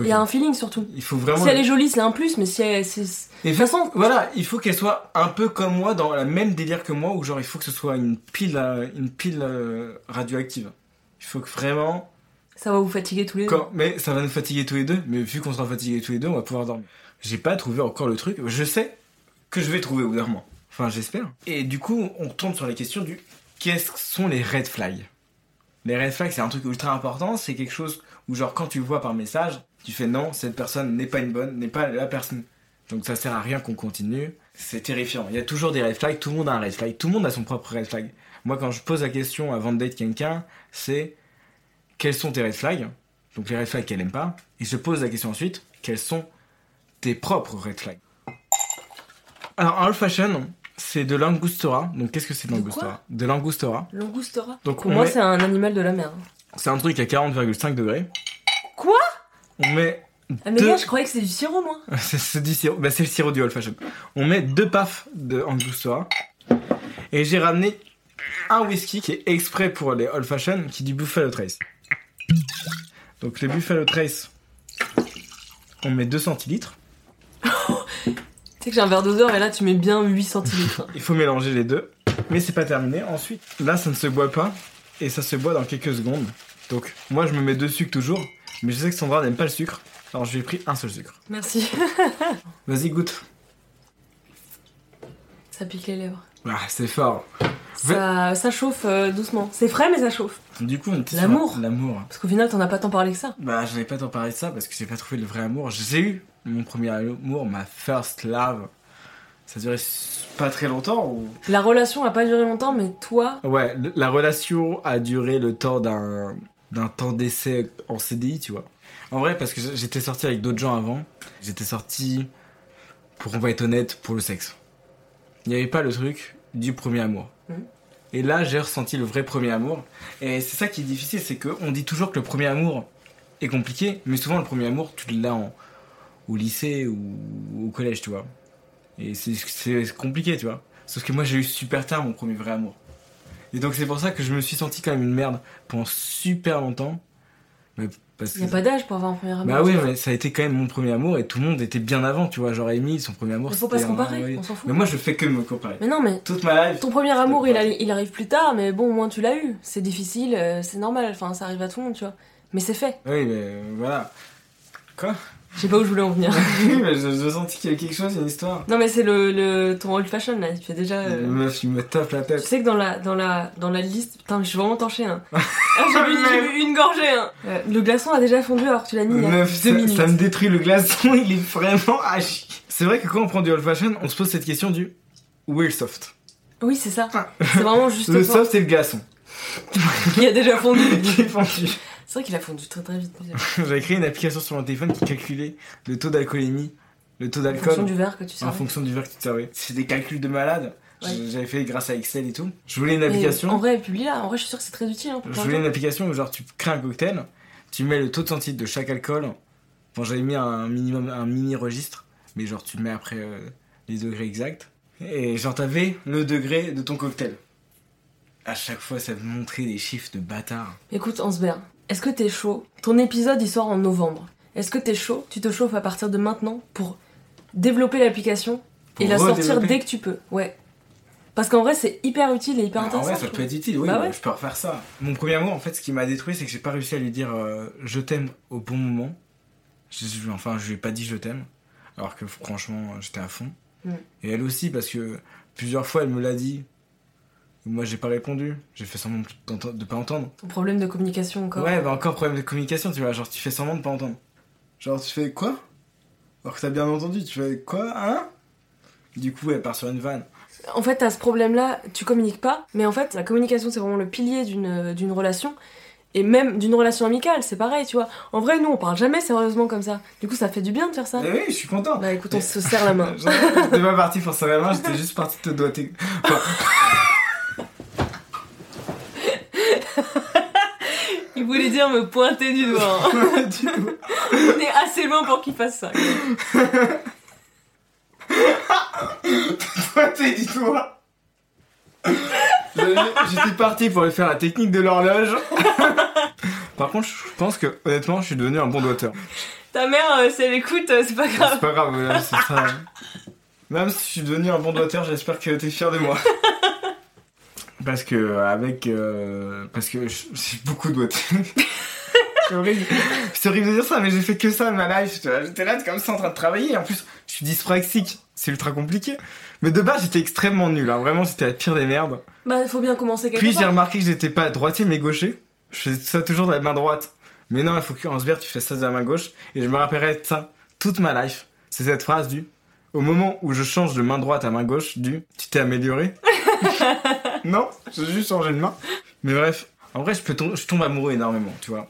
Il y a un feeling surtout. Il faut vraiment. Si elle est jolie, c'est un plus, mais si elle. c'est- Et De toute façon, voilà, il faut qu'elle soit un peu comme moi, dans la même délire que moi, où genre il faut que ce soit une pile, euh, une pile euh, radioactive. Il faut que vraiment. ça va vous fatiguer tous les deux. Mais ça va nous fatiguer tous les deux, mais vu qu'on sera fatigués tous les deux, on va pouvoir dormir. J'ai pas trouvé encore le truc, je sais que je vais trouver au bout d'un moment. Enfin, j'espère. Et du coup, on tombe sur les questions du qu'est-ce que sont les red flags? Les red flags, c'est un truc ultra important, c'est quelque chose où, genre, quand tu vois par message, tu fais non, cette personne n'est pas une bonne, n'est pas la personne. Donc ça sert à rien qu'on continue. C'est terrifiant. Il y a toujours des red flags, tout le monde a un red flag, tout le monde a son propre red flag. Moi, quand je pose la question avant de date quelqu'un, c'est quels sont tes red flags? Donc les red flags qu'elle aime pas. Et je pose la question ensuite, quels sont tes propres red flags? Alors, un old fashion, c'est de l'angustora. Donc qu'est-ce que c'est de l'angustora De l'angustora. L'angustora? Donc Pour on moi, met- c'est un animal de la mer. c'est un truc à 40,5 degrés. Quoi? On met Ah, mais deux... gars, je croyais que c'était du sirop, moi. c'est c'est du sirop. Bah, c'est le sirop du old fashion. On met deux pafs de angustora. Et j'ai ramené un whisky qui est exprès pour les old fashion, qui est du Buffalo Trace. Donc les Buffalo Trace, on met 2 centilitres. Tu sais que j'ai un verre d'odeur et là, tu mets bien 8 centilitres. Il faut mélanger les deux. Mais c'est pas terminé. Ensuite, là, ça ne se boit pas. Et ça se boit dans quelques secondes. Donc, moi, je me mets deux sucres toujours. Mais je sais que Sandra n'aime pas le sucre. Alors, je lui ai pris un seul sucre. Merci. Vas-y, goûte. Ça pique les lèvres. Ah, c'est fort. Ça, ça chauffe euh, doucement. C'est frais, mais ça chauffe. Du coup, on était sur L'amour. L'amour. Parce qu'au final, t'en as pas tant parlé que ça. Bah, je n'avais pas tant parlé de ça parce que j'ai pas trouvé le vrai amour. J'ai eu mon premier amour, ma first love. Ça durait pas très longtemps ou... La relation a pas duré longtemps, mais toi, Ouais, le- la relation a duré le temps d'un d'un temps d'essai en CDI, tu vois. En vrai, parce que j'étais sorti avec d'autres gens avant. J'étais sorti, pour on va être honnête, pour le sexe. Il n'y avait pas le truc du premier amour. Mhm. Et là, j'ai ressenti le vrai premier amour. Et c'est ça qui est difficile, c'est qu'on dit toujours que le premier amour est compliqué, mais souvent le premier amour, tu l'as en- au lycée ou au collège, tu vois. Et c'est- c'est compliqué, tu vois. Sauf que moi, j'ai eu super tard mon premier vrai amour. Et donc, c'est pour ça que je me suis senti quand même une merde pendant super longtemps. Mais parce il y a que- pas d'âge pour avoir un premier amour. Bah oui, mais ça a été quand même mon premier amour et tout le monde était bien avant, tu vois. Genre, Emile, son premier amour, Il faut pas se un- comparer, on s'en fout. Mais moi, je fais que me comparer. Mais non, mais Toute ma life. ton premier amour, il, arri- il arrive plus tard, mais bon, au moins tu l'as eu. C'est difficile, euh, c'est normal, enfin, ça arrive à tout le monde, tu vois. Mais c'est fait. Oui, mais voilà. Quoi? Je sais pas où je voulais en venir. Oui, mais je, je sentis qu'il y avait quelque chose, une histoire. non mais c'est le, le ton old fashion là, il fait déjà. euh, Le meuf, il me tape la Tu tête. sais que dans la, dans la, dans la liste, putain, mais je suis vraiment torchée. Hein. Ah, j'ai, bu, bu une gorgée. Hein. Euh, le glaçon a déjà fondu alors que tu l'as mis il y a Meuf, deux ça, minutes. ça me détruit le glaçon, il est vraiment agi. C'est vrai que quand on prend du old fashion, on se pose cette question du où est le soft Oui, c'est ça. C'est vraiment juste Le soft, c'est le glaçon. qui a déjà fondu. qui est fondu. C'est vrai qu'il a fondu très très vite. J'avais créé une application sur mon téléphone qui calculait le taux d'alcoolémie, le taux En fonction d'alcool du verre que tu en sers. fonction du verre que tu servais. C'est des calculs de malade. Ouais. J'avais fait grâce à Excel et tout. Je voulais une application. En vrai, publie là. En vrai, je suis sûre que c'est très utile. Hein, pour Je voulais une application où genre tu crées un cocktail, tu mets le taux de centilitres de chaque alcool. Bon, j'avais mis un minimum, un mini registre, mais genre tu mets après euh, les degrés exacts. Et genre t'avais le degré de ton cocktail. À chaque fois, ça me montrait des chiffres de bâtard. Écoute, Ansbert, est-ce que t'es chaud? Ton épisode il sort en novembre. Est-ce que t'es chaud? Tu te chauffes à partir de maintenant pour développer l'application et la sortir dès que tu peux. Ouais. Parce qu'en vrai, c'est hyper utile et hyper Ah, intéressant. je ça peut être utile, oui, Bah ouais. je peux refaire ça. Mon premier amour, en fait, ce qui m'a détruit, c'est que j'ai pas réussi à lui dire euh, je t'aime au bon moment. Je- enfin, je lui ai pas dit je t'aime, alors que franchement, j'étais à fond. Mm. Et elle aussi, parce que plusieurs fois, elle me l'a dit. Moi, j'ai pas répondu. J'ai fait semblant de, de pas entendre. Ton problème de communication encore. Ouais, bah encore problème de communication, tu vois. Genre, tu fais semblant de pas entendre. Genre, tu fais quoi? Alors que t'as bien entendu, tu fais quoi, hein? Du coup, elle part sur une vanne. En fait, t'as ce problème-là, tu communiques pas, mais en fait, la communication, c'est vraiment le pilier d'une d'une relation. Et même d'une relation amicale, c'est pareil, tu vois. En vrai, nous, on parle jamais sérieusement comme ça. Du coup, ça fait du bien de faire ça. Eh oui, je suis content. Bah écoute, on se serre la main. J'étais pas parti pour serrer la main, j'étais juste parti te doigter. Enfin, Il voulait dire me pointer du doigt. hein. du coup. on est assez loin pour qu'il fasse ça. Pointé du doigt. J'étais parti pour lui faire la technique de l'horloge. Par contre, je pense que honnêtement, je suis devenu un bon doigteur. Ta mère, euh, si elle écoute, euh, c'est pas C'est grave. pas grave, c'est ça. Même si je suis devenu un bon doigteur, j'espère que t'es fier de moi. Parce que avec euh, parce que j'ai beaucoup de c'est horrible. C'est horrible de dire ça, mais j'ai fait que ça de ma life. J'étais là comme ça en train de travailler. En plus, je suis dyspraxique. C'est ultra compliqué. Mais de base, j'étais extrêmement nul. hein. Vraiment, c'était la pire des merdes. Bah, il faut bien commencer quelque Puis j'ai remarqué que j'étais pas droitier mais gaucher. Je faisais ça toujours de la main droite. Mais non, il faut qu'en se tu fais ça de la main gauche. Et je me rappellerai de ça toute ma life. C'est cette phrase du au moment où je change de main droite à main gauche du tu t'es amélioré. non, j'ai juste changé de main. Mais bref, en vrai, je peux tom- je tombe amoureux énormément, tu vois.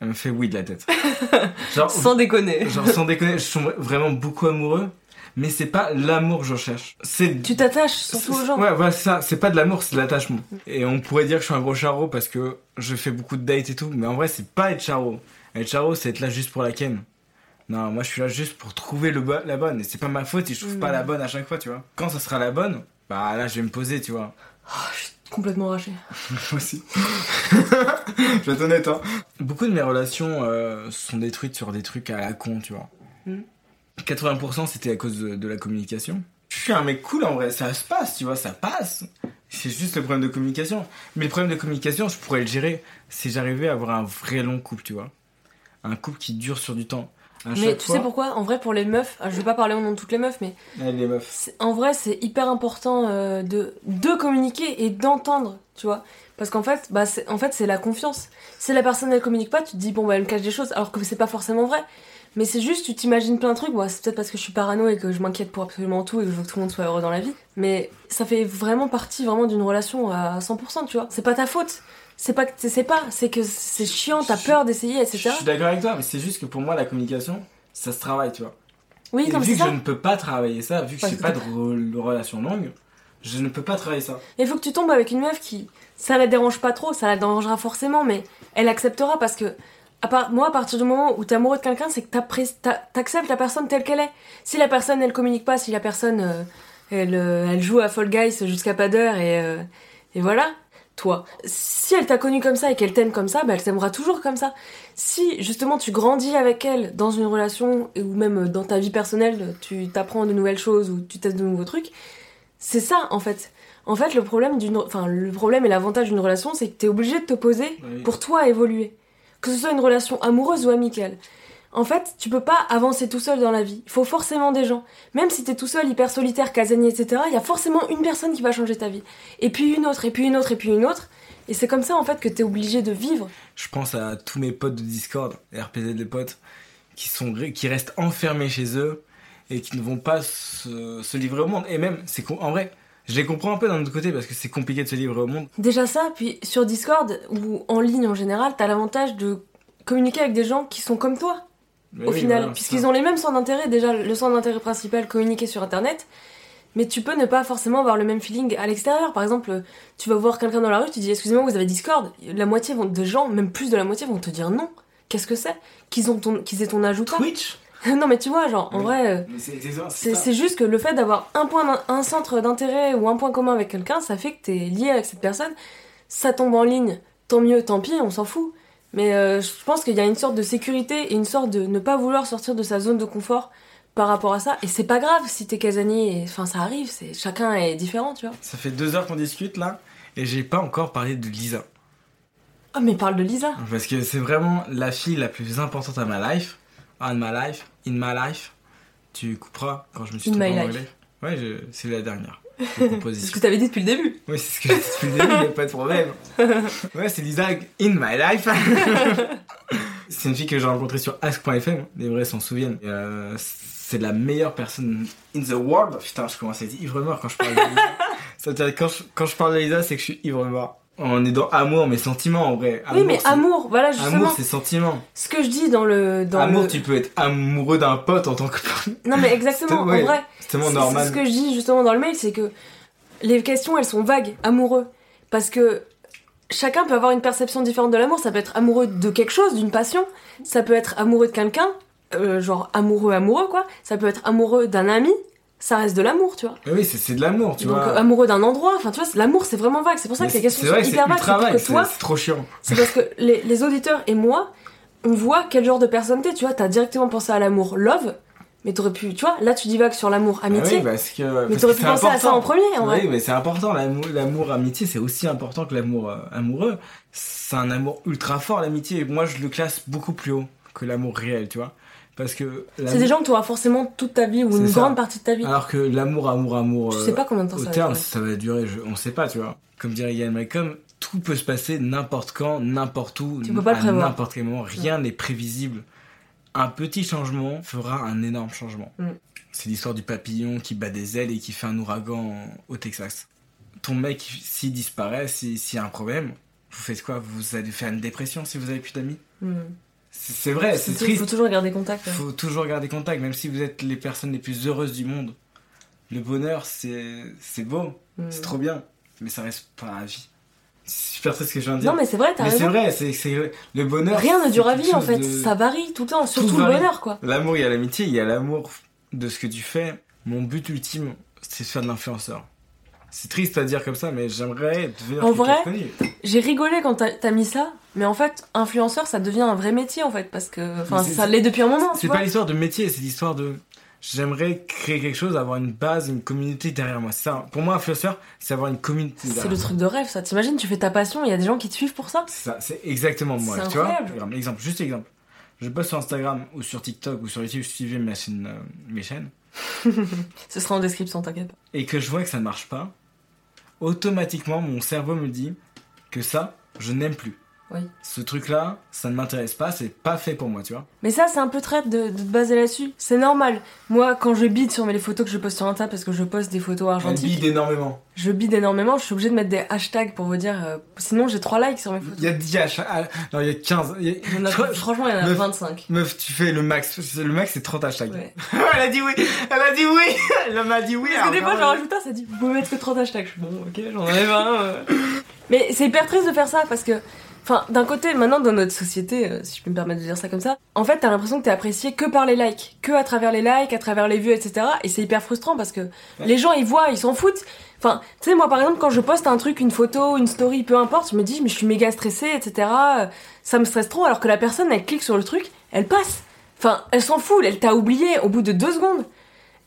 Elle me fait oui de la tête. Genre, Sans déconner. genre sans déconner, je tombe vraiment beaucoup amoureux. Mais c'est pas l'amour que je recherche. C'est Tu t'attaches surtout aux gens. Ouais, voilà, c'est ça. C'est pas de l'amour, c'est de l'attachement. Et on pourrait dire que je suis un gros charreau parce que je fais beaucoup de dates et tout. Mais en vrai, c'est pas être charreau. Être charreau, c'est être là juste pour la ken. Non, moi, je suis là juste pour trouver le la bonne. Et c'est pas ma faute si je trouve Mm. pas la bonne à chaque fois, tu vois. Quand ça sera la bonne, bah là, je vais me poser, tu vois. Oh, je suis complètement rachée. Moi aussi. je vais être honnête, hein. Beaucoup de mes relations euh, sont détruites sur des trucs à la con, tu vois. Mm. 80% c'était à cause de, de la communication. Je suis un mec cool en vrai, ça se passe, tu vois, ça passe. C'est juste le problème de communication. Mais le problème de communication, je pourrais le gérer si j'arrivais à avoir un vrai long couple, tu vois. Un couple qui dure sur du temps. À Mais tu fois- sais pourquoi? En vrai, pour les meufs, ah, je vais pas parler au nom de toutes les meufs, mais Allez, les meufs. en vrai, c'est hyper important euh, de, de communiquer et d'entendre, tu vois. Parce qu'en fait, bah, c'est- en fait, la confiance. Si la personne elle communique pas, tu te dis bon bah elle me cache des choses, alors que c'est pas forcément vrai. Mais c'est juste, tu t'imagines plein de trucs. Bon, c'est peut-être parce que je suis parano et que je m'inquiète pour absolument tout et que je veux que tout le monde soit heureux dans la vie. Mais ça fait vraiment partie vraiment d'une relation à 100%, tu vois. C'est pas ta faute. C'est pas que tu sais pas, c'est que c'est chiant, t'as peur d'essayer, Je etc. suis d'accord avec toi, mais c'est juste que pour moi, la communication, ça se travaille, tu vois. Oui, Et comme vu que ça. je ne peux pas travailler ça, vu que Parce j'ai pas de, re- de relation longue, je ne peux pas travailler ça. Il faut que tu tombes avec une meuf qui, ça la dérange pas trop, ça la dérangera forcément, mais elle acceptera parce que, à part, moi, à partir du moment où t'es amoureux de quelqu'un, c'est que t'acceptes la personne telle qu'elle est. Si la personne, elle communique pas, si la personne, euh, elle, euh, elle joue à Fall Guys jusqu'à pas d'heure et, euh, et voilà, toi. Si elle t'a connu comme ça et qu'elle t'aime comme ça, bah elle t'aimera toujours comme ça. Si justement tu grandis avec elle dans une relation ou même dans ta vie personnelle, tu t'apprends de nouvelles choses ou tu testes de nouveaux trucs, c'est ça en fait. En fait, le problème d'une, enfin le problème et l'avantage d'une relation, c'est que t'es obligé de te poser Oui. pour toi évoluer, que ce soit une relation amoureuse ou amicale. En fait, tu peux pas avancer tout seul dans la vie. Il faut forcément des gens. Même si t'es tout seul, hyper solitaire, casanier, etc., il y a forcément une personne qui va changer ta vie. Et puis une autre, et puis une autre, et puis une autre. Et c'est comme ça, en fait, que t'es obligé de vivre. Je pense à tous mes potes de Discord, RPZ des potes, qui, sont, qui restent enfermés chez eux et qui ne vont pas se, se livrer au monde. Et même, c'est en vrai, je les comprends un peu d'un autre côté parce que c'est compliqué de se livrer au monde. Déjà ça, puis sur Discord, ou en ligne en général, t'as l'avantage de communiquer avec des gens qui sont comme toi. Mais au oui, final, voilà, puisqu'ils ont les mêmes centres d'intérêt, déjà le centre d'intérêt principal communiquer sur internet, mais tu peux ne pas forcément avoir le même feeling à l'extérieur. Par exemple, tu vas voir quelqu'un dans la rue, tu dis excusez-moi, vous avez Discord, la moitié vont, de gens, même plus de la moitié, vont te dire non. Qu'est-ce que c'est? Qu'ils ont ton, qu'ils aient ton pas Twitch? Non mais tu vois, genre en vrai, euh, c'est juste que le fait d'avoir un point, un centre d'intérêt ou un point commun avec quelqu'un, ça fait que t'es lié avec cette personne. Ça tombe en ligne, tant mieux, tant pis, on s'en fout. Mais euh, je pense qu'il y a une sorte de sécurité et une sorte de ne pas vouloir sortir de sa zone de confort par rapport à ça. Et c'est pas grave si t'es casanier, enfin ça arrive, c'est chacun est différent, tu vois. Ça fait deux heures qu'on discute là et j'ai pas encore parlé de Lisa. Oh mais parle de Lisa. Parce que c'est vraiment la fille la plus importante à ma life. In my life, in my life. Tu couperas quand je me suis In trompé my en life. anglais. Ouais, je- c'est la dernière. De C'est ce que t'avais dit depuis le début. Oui, c'est ce que j'ai dit depuis le début, y a pas de problème. Ouais, c'est Lisa in my life. c'est une fille que j'ai rencontrée sur ask.fm, les vrais s'en souviennent. Et, euh, c'est la meilleure personne in the world. Putain, je commence à être ivre mort quand je parle de Lisa. Ça veut dire que quand je, quand je parle de Lisa, c'est que je suis ivre mort. On est dans amour, mais sentiment en vrai. oui mais amour, voilà justement. Amour, c'est sentiment. Ce que je dis dans le... Dans amour, le... tu peux être amoureux d'un pote en tant que. Non mais exactement, ouais. en vrai. C'est tellement normal. Ce que je dis justement dans le mail, c'est que les questions elles sont vagues, amoureux. Parce que chacun peut avoir une perception différente de l'amour. Ça peut être amoureux de quelque chose, d'une passion. Ça peut être amoureux de quelqu'un, euh, genre amoureux, amoureux quoi. Ça peut être amoureux d'un ami. Ça reste de l'amour, tu vois. Oui, c'est c'est de l'amour, tu Donc vois. amoureux d'un endroit, enfin tu vois, c'est- l'amour c'est vraiment vague. C'est pour ça Mais que les c'est- questions vrai sont hyper vagues. C'est vague, trop chiant. c'est parce que les, les auditeurs et moi, on voit quel genre de personne t'es. Tu vois, t'as directement pensé à l'amour love, mais t'aurais pu, tu vois, là tu divagues sur l'amour Ah amitié. oui, parce que. mais t'aurais pu c'est penser à ça en important. premier, en vrai. Oui, mais c'est important. L'amour, l'amour amitié, c'est aussi important que l'amour euh, amoureux. C'est un amour ultra fort, l'amitié. Et Moi, je le classe beaucoup plus haut que l'amour réel, tu vois. Parce que. C'est des gens que tu auras forcément toute ta vie ou une ça. grande partie de ta vie. Alors que l'amour, amour, amour. tu euh, sais pas combien de temps Au ça va terme, durer. ça va durer, je- on sait pas, tu vois. Comme dirait Yann Malcolm, tout peut se passer n'importe quand, n'importe où, Tu peux pas à prévoir. n'importe quel moment. Rien n'est prévisible. Un petit changement fera un énorme changement. Mm. C'est l'histoire du papillon qui bat des ailes et qui fait un ouragan au Texas. Ton mec, s'il disparaît, si- s'il y a un problème, vous faites quoi? Vous allez faire une dépression si vous avez plus d'amis? Hmm. C'est vrai, c'est Il triste. faut toujours garder contact. ouais. faut toujours garder contact, même si vous êtes les personnes les plus heureuses du monde. Le bonheur, c'est beau, Hmm. c'est trop bien, mais ça reste pas la vie. C'est super triste ce que je viens de dire. Non, mais c'est vrai, t'as Mais c'est raison. vrai, c'est le bonheur. Rien ne dure à vie en fait. de- Ça varie tout le temps, surtout le varie. bonheur quoi. L'amour, il y a l'amitié, il y a l'amour de ce que tu fais. Mon but ultime, c'est de faire de l'influenceur. C'est triste à dire comme ça, mais j'aimerais devenir En vrai. J'ai rigolé quand t'as mis ça, mais en fait, influenceur ça devient un vrai métier en fait, parce que. Enfin, ça l'est depuis un moment, C'est pas l'histoire de métier, c'est l'histoire de. J'aimerais créer quelque chose, avoir une base, une communauté derrière moi. Ça. Pour moi, influenceur, c'est avoir une communauté C'est le truc de rêve ça. T'imagines, tu fais ta passion, il y a des gens qui te suivent pour ça? C'est ça, c'est exactement moi. Tu vois Exemple, juste exemple. Je poste sur Instagram ou sur TikTok ou sur YouTube, suivez ma chaîne, euh, mes chaînes, Ce sera en description, t'inquiète pas. et que je vois que ça ne marche pas, automatiquement mon cerveau me dit que ça, je n'aime plus. Oui. Ce truc-là, ça ne m'intéresse pas, c'est pas fait pour moi, tu vois. Mais ça, c'est un peu traite de, de te baser là-dessus. C'est normal. Moi, quand je bide sur mes les photos que je poste sur Insta, parce que je poste des photos argentiques, bide énormément. je bide énormément, je suis obligée de mettre des hashtags pour vous dire. euh, sinon, j'ai 3 likes sur mes photos. Il y a 10 hashtags. ah, Non, il y a 15. il y a- Il y en a- je crois- franchement, il y en a Meuf. 25. Meuf, tu fais le max. Le max, c'est 30 hashtags. Ouais. elle a dit oui Elle a dit oui Elle m'a dit oui Parce que des alors, fois, j'en rajoute un, ça dit, vous pouvez mettre que 30 hashtags. Je suis bon, ok, j'en enlève un. euh. Mais c'est hyper triste de faire ça parce que, enfin, d'un côté, maintenant, dans notre société, euh, si je peux me permettre de dire ça comme ça, en fait, t'as l'impression que t'es apprécié que par les likes, que à travers les likes, à travers les vues, etc. Et c'est hyper frustrant parce que les gens, ils voient, ils s'en foutent. Enfin, tu sais, moi, par exemple, quand je poste un truc, une photo, une story, peu importe, je me dis, mais je suis méga stressée, etc. euh, Ça me stresse trop, alors que la personne, elle clique sur le truc, elle passe. Enfin, elle s'en fout, elle t'a oublié au bout de deux secondes.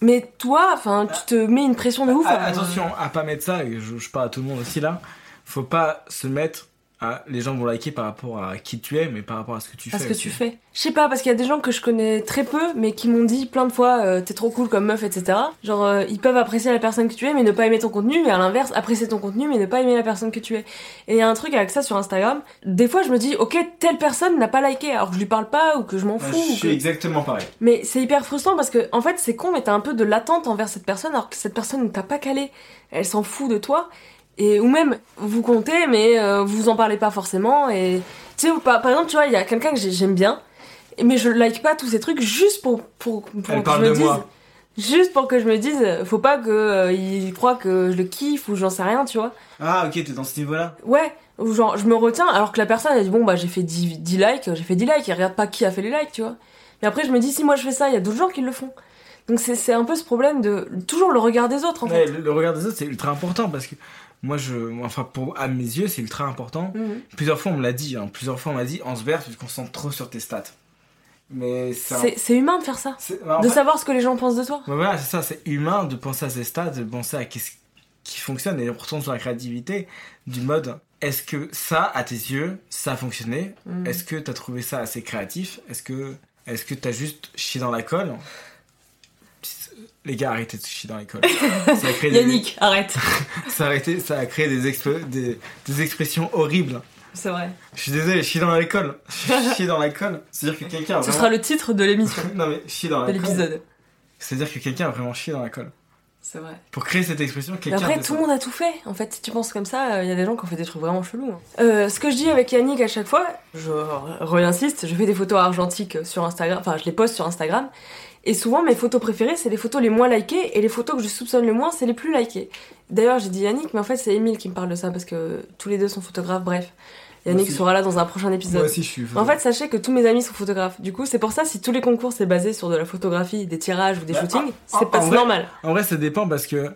Mais toi, enfin, tu te mets une pression de ouf. Ah, alors, attention à pas mettre ça, et je, je parle à tout le monde aussi là. Faut pas se mettre les gens vont liker par rapport à qui tu es, mais par rapport à ce que tu fais. que aussi. tu fais. Je sais pas, parce qu'il y a des gens que je connais très peu, mais qui m'ont dit plein de fois euh, t'es trop cool comme meuf, etc. Genre, euh, ils peuvent apprécier la personne que tu es, mais ne pas aimer ton contenu, mais à l'inverse, apprécier ton contenu, mais ne pas aimer la personne que tu es. Et il y a un truc avec ça sur Instagram. Des fois, je me dis, ok, telle personne n'a pas liké, alors que je lui parle pas, ou que je m'en fous. je suis que- exactement pareil. Mais c'est hyper frustrant parce que, en fait, c'est con, mais t'as un peu de l'attente envers cette personne, alors que cette personne ne t'a pas calé. Elle s'en fout de toi. Et, ou même, vous comptez, mais euh, vous en parlez pas forcément. Et, tu sais, par, par exemple, tu vois, il y a quelqu'un que j'ai- j'aime bien, mais je like pas tous ces trucs juste pour, pour, pour Elle que parle je me de dise. moi. Juste pour que je me dise, faut pas que euh, il croit que je le kiffe ou j'en sais rien, tu vois. Ah, ok, t'es dans ce niveau-là. Ouais, ou genre, je me retiens alors que la personne elle dit bon bah j'ai fait 10, 10 likes, j'ai fait 10 likes, et regarde pas qui a fait les likes, tu vois. Mais après je me dis si moi je fais ça, il y a d'autres gens qui le font. Donc c'est c'est un peu ce problème de toujours le regard des autres en Ouais, fait. le, le regard des autres, c'est ultra important parce que moi, je, enfin, pour, à mes yeux, c'est ultra important. Mhm. Plusieurs fois, on me l'a dit. Hein, plusieurs fois, on m'a dit, Ansbert, tu te concentres trop sur tes stats. Mais c'est. un- humain de faire ça. bah, en De fait- savoir ce que les gens pensent de toi. Voilà, c'est ça, c'est humain de penser à ses stats, de penser à qu'est-ce qui fonctionne et on retourne sur la créativité du mode est-ce que ça, à tes yeux, ça a fonctionné? Mhm. Est-ce que t'as trouvé ça assez créatif? Est-ce que est-ce que t'as juste chié dans la colle? Les gars, arrêtez de chier dans des, Yannick, arrête. ça, a arrêté- ça a créé des, exp- des, des expressions horribles. C'est vrai. Je suis désolé, chier dans la colle. chier dans la colle. C'est-à-dire que quelqu'un a Ce vraiment... sera le titre de l'émission, non mais chier dans de colle. l'épisode. C'est-à-dire que quelqu'un a vraiment chié dans la colle. C'est vrai. Pour créer cette expression, quelqu'un a après, tout le monde a tout fait. En fait, si tu penses comme ça, il y a des gens qui ont fait des trucs vraiment chelous. hein. Euh, ce que je dis avec Yannick à chaque fois, je réinsiste, je fais des photos argentiques sur Instagram, enfin, je les poste sur Instagram. Et souvent, mes photos préférées, c'est les photos les moins likées, et les photos que je soupçonne le moins, c'est les plus likées. D'ailleurs, j'ai dit Yannick, mais en fait, c'est Emile qui me parle de ça, parce que tous les deux sont photographes, bref. Yannick sera là dans un prochain Moi épisode. aussi, je suis. En fait, sachez que tous mes amis sont photographes. Du coup, c'est pour ça, si tous les concours c'est basé sur de la photographie, des tirages ou des Bah, shootings, c'est pas en c'est vrai- normal. en vrai, ça dépend parce que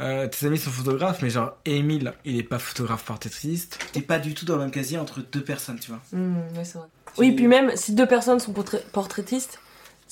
euh, tes amis sont photographes, mais genre Emile, il est pas photographe portraitiste. T'es pas du tout dans le même casier entre deux personnes, tu vois. Mmh, ouais, c'est vrai. Oui, puis même si deux personnes sont portra- portraitistes,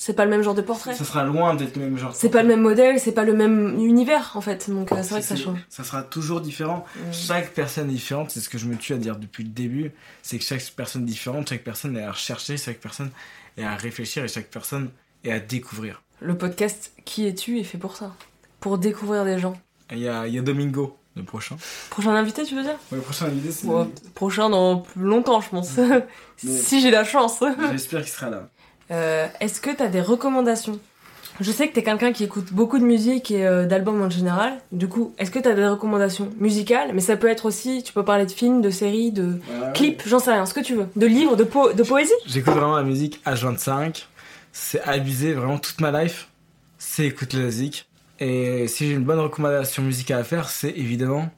c'est pas le même genre de portrait. Ça sera loin d'être le même genre. C'est pas le même modèle, c'est pas le même univers en fait. Donc euh, c'est vrai que ça change. Ça sera toujours différent. Mmh. Chaque personne est différente, c'est ce que je me tue à dire depuis le début. C'est que chaque personne est différente, chaque personne est à rechercher, chaque personne est à réfléchir et chaque personne est à découvrir. Le podcast Qui es-tu est fait pour ça. Pour découvrir des gens. Et Il y a, il y a Domingo, le prochain. Prochain invité, tu veux dire? Ouais, le prochain invité, c'est. Ouais, Prochain dans plus longtemps, je pense. si j'ai la chance. J'espère qu'il sera là. Euh, Est-ce que t'as des recommandations? Je sais que t'es quelqu'un qui écoute beaucoup de musique et euh, d'albums en général. Du coup, est-ce que t'as des recommandations musicales? Mais ça peut être aussi, tu peux parler de films, de séries, de clips, j'en sais rien, ce que tu veux. De livres, de, po- de poésie? J'écoute vraiment la musique H25. C'est abusé, vraiment toute ma life. C'est écouter la musique. Et si j'ai une bonne recommandation musicale à faire, c'est évidemment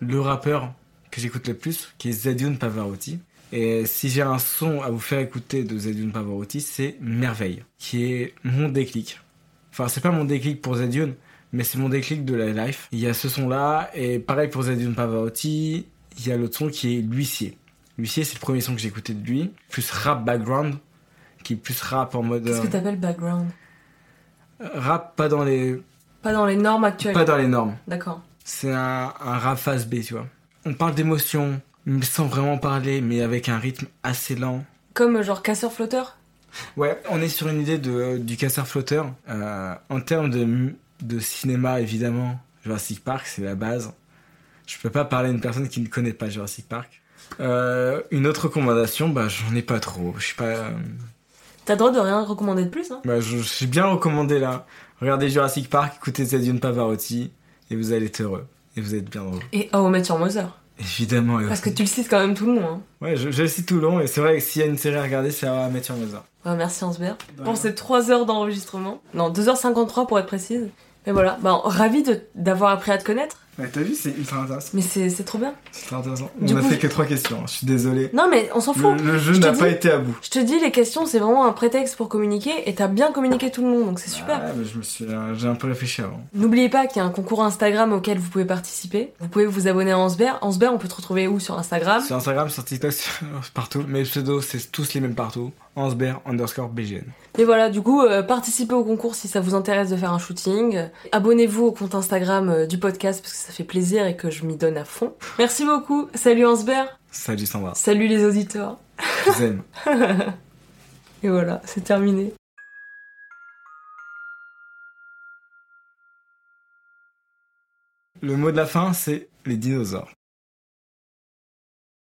le rappeur que j'écoute le plus, qui est Zedune Pavarotti. Et si j'ai un son à vous faire écouter de Zedune Pavarotti, c'est Merveille, qui est mon déclic. Enfin, c'est pas mon déclic pour Zedune, mais c'est mon déclic de la life. Il y a ce son-là, et pareil pour Zedune Pavarotti, il y a l'autre son qui est L'huissier. L'huissier, c'est le premier son que j'ai écouté de lui, plus rap background, qui est plus rap en mode... Qu'est-ce que euh, t'appelles background? rap pas dans les, Pas dans les normes actuelles. pas dans les normes. D'accord. C'est un, un rap face B, tu vois. On parle d'émotion, mais sans vraiment parler, mais avec un rythme assez lent. Comme euh, genre casseur-flotteur? Ouais, on est sur une idée de, du casseur-flotteur. Euh, en termes de, de cinéma, évidemment, Jurassic Park, c'est la base. Je peux pas parler à une personne qui ne connaît pas Jurassic Park. Euh, une autre recommandation, bah j'en ai pas trop. Je suis pas. euh, T'as le droit de rien recommander de plus, hein bah, je, je suis bien recommandé là. Regardez Jurassic Park, écoutez Zedion Pavarotti, et vous allez être heureux. Et vous êtes bien heureux. Et Oh, mettre sur Mother. Évidemment. Parce que tu le cites quand même tout le long, hein. Ouais, je, je le cite tout le long, et c'est vrai que s'il y a une série à regarder, c'est à mettre sur Mother. Ouais, merci Ansbert. Pour ces 3 heures d'enregistrement. Non, 2h53 pour être précise. Mais voilà, bah, ravi d'avoir appris à te connaître. Ouais, t'as vu, c'est ultra intéressant. Mais c'est trop bien. C'est ultra intéressant. Du on a coup, fait que trois questions, hein, je suis désolé. Non, mais on s'en fout. Le, le jeu Je n'a pas été à bout. Je te dis, les questions, c'est vraiment un prétexte pour communiquer et t'as bien communiqué tout le long, donc c'est super. Ouais, mais je me suis, euh, j'ai un peu réfléchi avant. N'oubliez pas qu'il y a un concours Instagram auquel vous pouvez participer. Vous pouvez vous abonner à Ansbert. Ansbert, on peut te retrouver où? Sur Instagram Sur Instagram, sur TikTok, sur- partout. Mes pseudos, c'est tous les mêmes partout. Ansbert underscore BGN. Et voilà, du coup, euh, participez au concours si ça vous intéresse de faire un shooting. Abonnez-vous au compte Instagram euh, du podcast parce que ça fait plaisir et que je m'y donne à fond. Merci beaucoup. Salut Hansbert. Salut Sandra. Salut les auditeurs. Je vous aime. Et voilà, c'est terminé. Le mot de la fin, c'est les dinosaures.